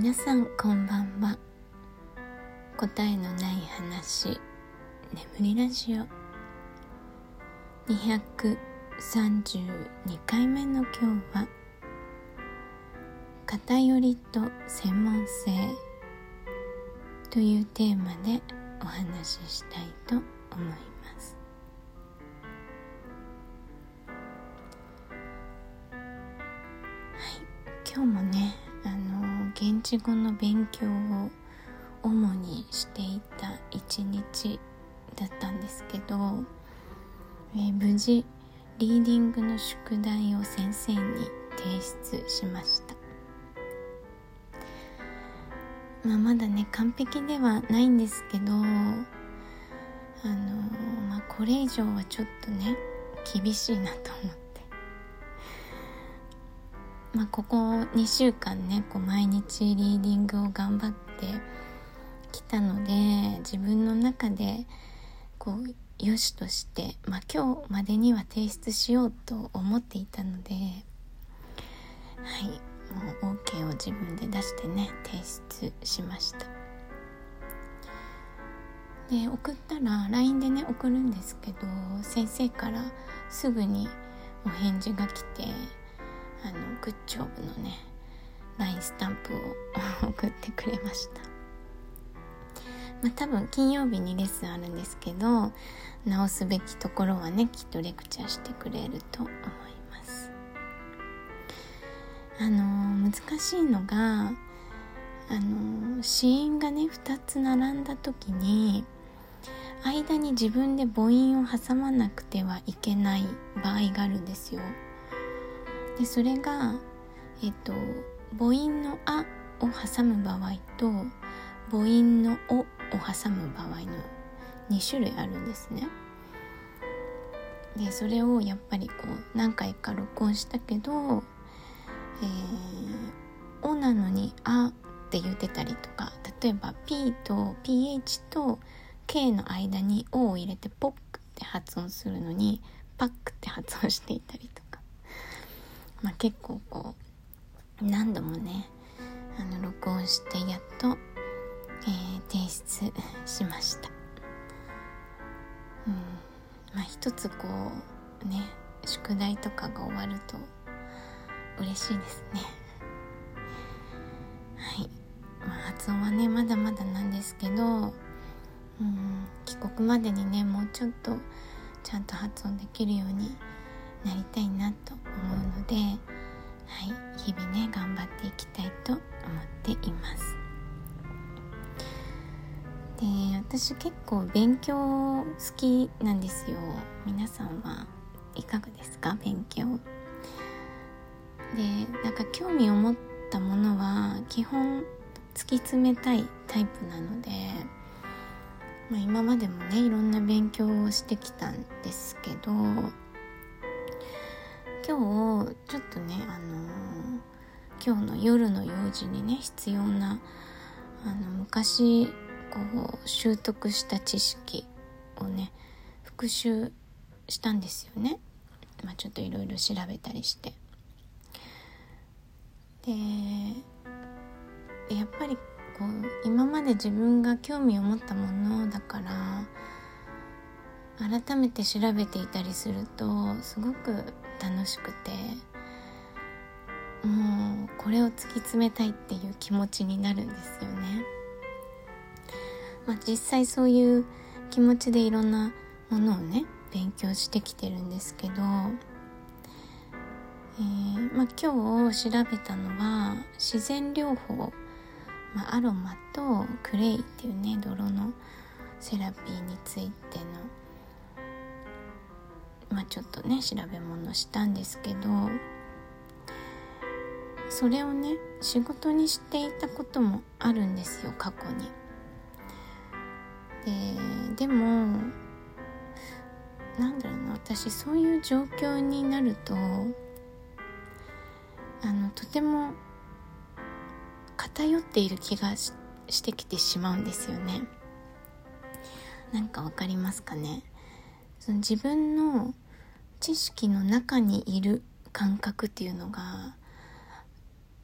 皆さんこんばんは。答えのない話眠りラジオ。232回目の今日は偏りと専門性というテーマでお話ししたいと思います。はい今日もね現地語の勉強を主にしていた一日だったんですけど、えー、無事リーディングの宿題を先生に提出しました。まあ、まだね完璧ではないんですけどあのまあこれ以上はちょっとね厳しいなと思って。まあここ2週間ねこう毎日リーディングを頑張ってきたので自分の中でこうよしとして、まあ、今日までには提出しようと思っていたのではいもう OK を自分で出してね提出しました。で送ったら LINE でね送るんですけど先生からすぐにお返事が来てあのグッジョブのね LINE スタンプを送ってくれましたまあ多分金曜日にレッスンあるんですけど直すべきところはねきっとレクチャーしてくれると思いますあの難しいのがあの子音がね2つ並んだ時に間に自分で母音を挟まなくてはいけない場合があるんですよ。でそれが、えっと、母音の「あ」を挟む場合と母音の「お」を挟む場合の2種類あるんですね。でそれをやっぱりこう何回か録音したけどえー、おなのにあって言ってたりとか例えば P と PH と K の間に O を入れてポックって発音するのにパックって発音していたりとか、まあ、結構こう何度もねあの録音してやっと、えー、提出しました。うん。まあ、一つこうね宿題とかが終わると嬉しいですね。はい、まあ、発音はねまだまだなんですけどうん。帰国までにねもうちょっとちゃんと発音できるようになりたいなと思うので、はい、日々ね頑張っていきたいと思っています。で私結構勉強好きなんですよ。皆さんはいかがですか？勉強。でなんか興味を持ったものは基本突き詰めたいタイプなので、まあ、今までもねいろんな勉強をしてきたんですけど今日ちょっとねあのー、今日の夜の用事にね必要なあの昔こう習得した知識をね復習したんですよね、まあ、ちょっといろいろ調べたりして。でやっぱりこう今まで自分が興味を持ったものだから改めて調べていたりするとすごく楽しくてもうこれを突き詰めたいっていう気持ちになるんですよね。まあ、実際そういう気持ちでいろんなものをね勉強してきてるんですけどえー、まあ、今日調べたのは自然療法、まあ、アロマとクレイっていうね泥のセラピーについての、まあ、ちょっとね調べ物したんですけどそれをね仕事にしていたこともあるんですよ過去に。ででもなんだろうな私そういう状況になるとあのとても偏っている気がしてきてしまうんですよねなんかわかりますかね？その自分の知識の中にいる感覚っていうのが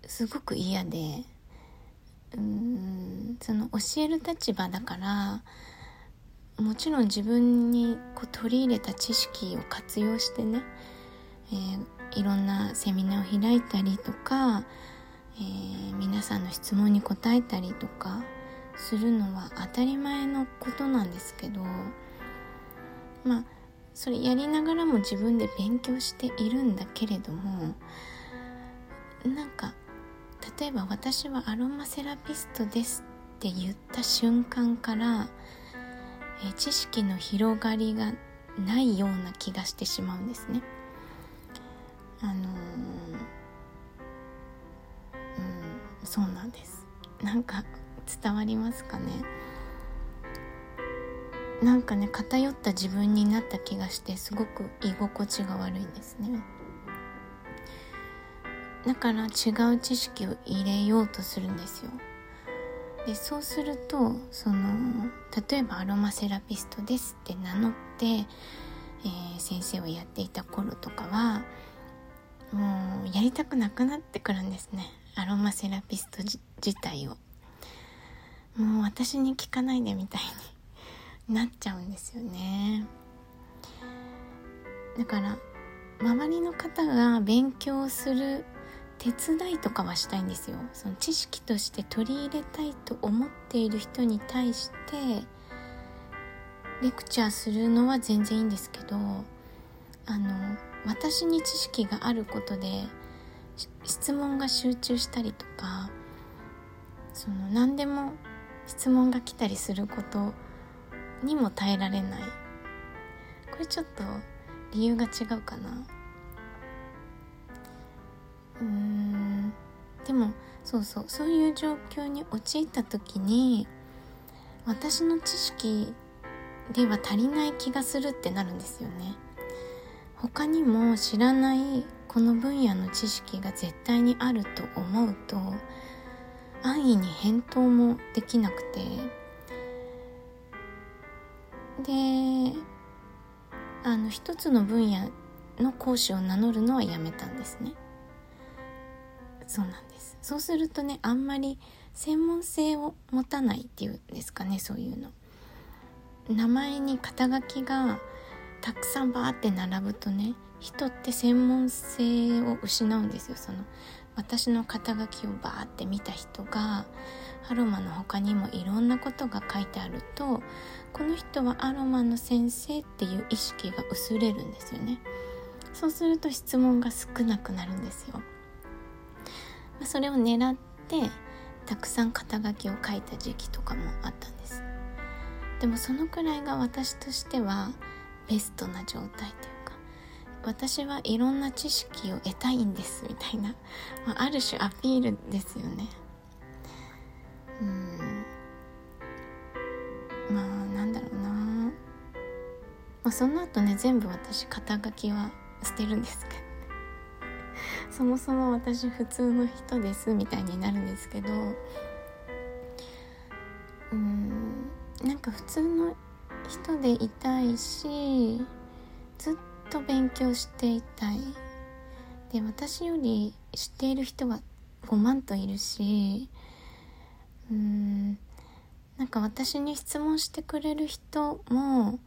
すごく嫌でうんその教える立場だからもちろん自分にこう取り入れた知識を活用してね、えー、いろんなセミナーを開いたりとか、えー、皆さんの質問に答えたりとかするのは当たり前のことなんですけどまあそれやりながらも自分で勉強しているんだけれどもなんか例えば私はアロマセラピストですって言った瞬間からえ知識の広がりがないような気がしてしまうんですね。あのー、うんそうなんですなんか伝わりますかね？なんかね偏った自分になった気がしてすごく居心地が悪いんですね。だから違う知識を入れようとするんですよ。でそうするとその例えばアロマセラピストですって名乗って、えー、先生をやっていた頃とかはもうやりたくなくなってくるんですね。アロマセラピスト自体を。もう私に聞かないでみたいに。なっちゃうんですよね。だから周りの方が勉強する手伝いとかはしたいんですよ。その知識として取り入れたいと思っている人に対してレクチャーするのは全然いいんですけどあの私に知識があることで質問が集中したりとかその何でも質問が来たりすることにも耐えられない。これちょっと理由が違うかな。うーん。でもそうそう。そういう状況に陥った時に私の知識では足りない気がするってなるんですよね。他にも知らないこの分野の知識が絶対にあると思うと安易に返答もできなくて。であの一つの分野の講師を名乗るのはやめたんですね。そうなんです。そうするとねあんまり専門性を持たないっていうんですかねそういうの。名前に肩書きがたくさんバーって並ぶとね人って専門性を失うんですよ。その私の肩書きをバーって見た人がアロマの他にもいろんなことが書いてあるとこの人はアロマの先生っていう意識が薄れるんですよね。そうすると質問が少なくなるんですよ。それを狙ってたくさん肩書きを書いた時期とかもあったんです。でもそのくらいが私としてはベストな状態というか私はいろんな知識を得たいんですみたいな、まあ、ある種アピールですよね。うん。あ、その後ね全部私肩書きは捨てるんですけど。そもそも私普通の人ですみたいになるんですけど。うんなんか普通の人でいたいしずっと勉強していたい。で私より知っている人は5万といるしうんなんか私に質問してくれる人も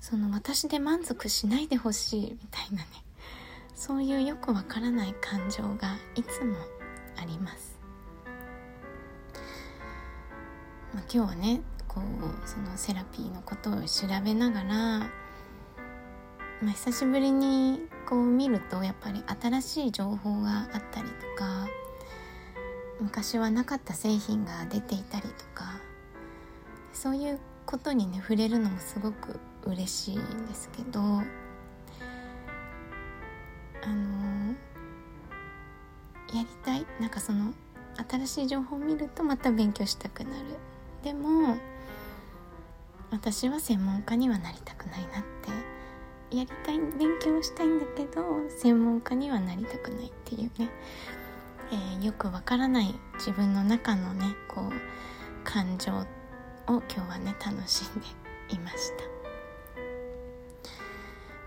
その私で満足しないでほしいみたいなね。そういうよくわからない感情がいつもあります、まあ、今日はねこうそのセラピーのことを調べながらまあ、久しぶりにこう見るとやっぱり新しい情報があったりとか昔はなかった製品が出ていたりとかそういうことにね触れるのもすごく嬉しいんですけどあのやりたいなんかその新しい情報を見るとまた勉強したくなる。でも私は専門家にはなりたくないなって。やりたい勉強したいんだけど専門家にはなりたくないっていうね、えー、よくわからない自分の中のねこう感情を今日はね楽しんでいました。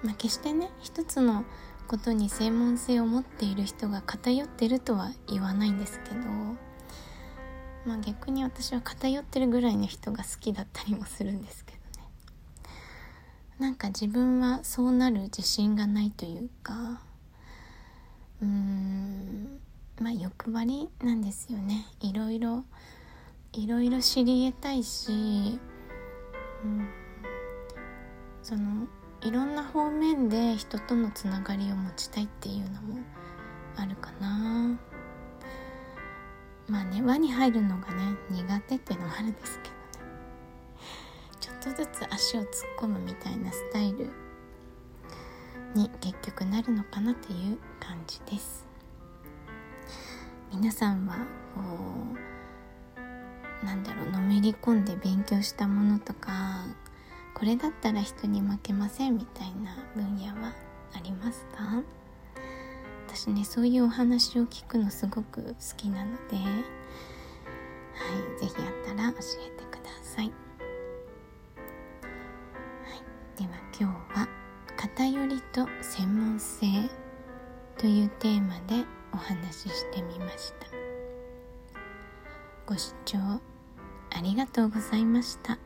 まあ、決してね一つのことに専門性を持っている人が偏ってるとは言わないんですけどまあ逆に私は偏ってるぐらいの人が好きだったりもするんですけどねなんか自分はそうなる自信がないというかうーんまあ欲張りなんですよねいろいろいろいろ知り得たいし、うん、そのいろんな方面で人とのつながりを持ちたいっていうのもあるかな。まあね輪に入るのがね苦手っていうのもあるんですけどね。ちょっとずつ足を突っ込むみたいなスタイルに結局なるのかなという感じです。皆さんはなんだろうのめり込んで勉強したものとかこれだったら人に負けませんみたいな分野はありますか？私ねそういうお話を聞くのすごく好きなのではい是非あったら教えてください、はい、では今日は「偏りと専門性」というテーマでお話ししてみました。ご視聴ありがとうございました。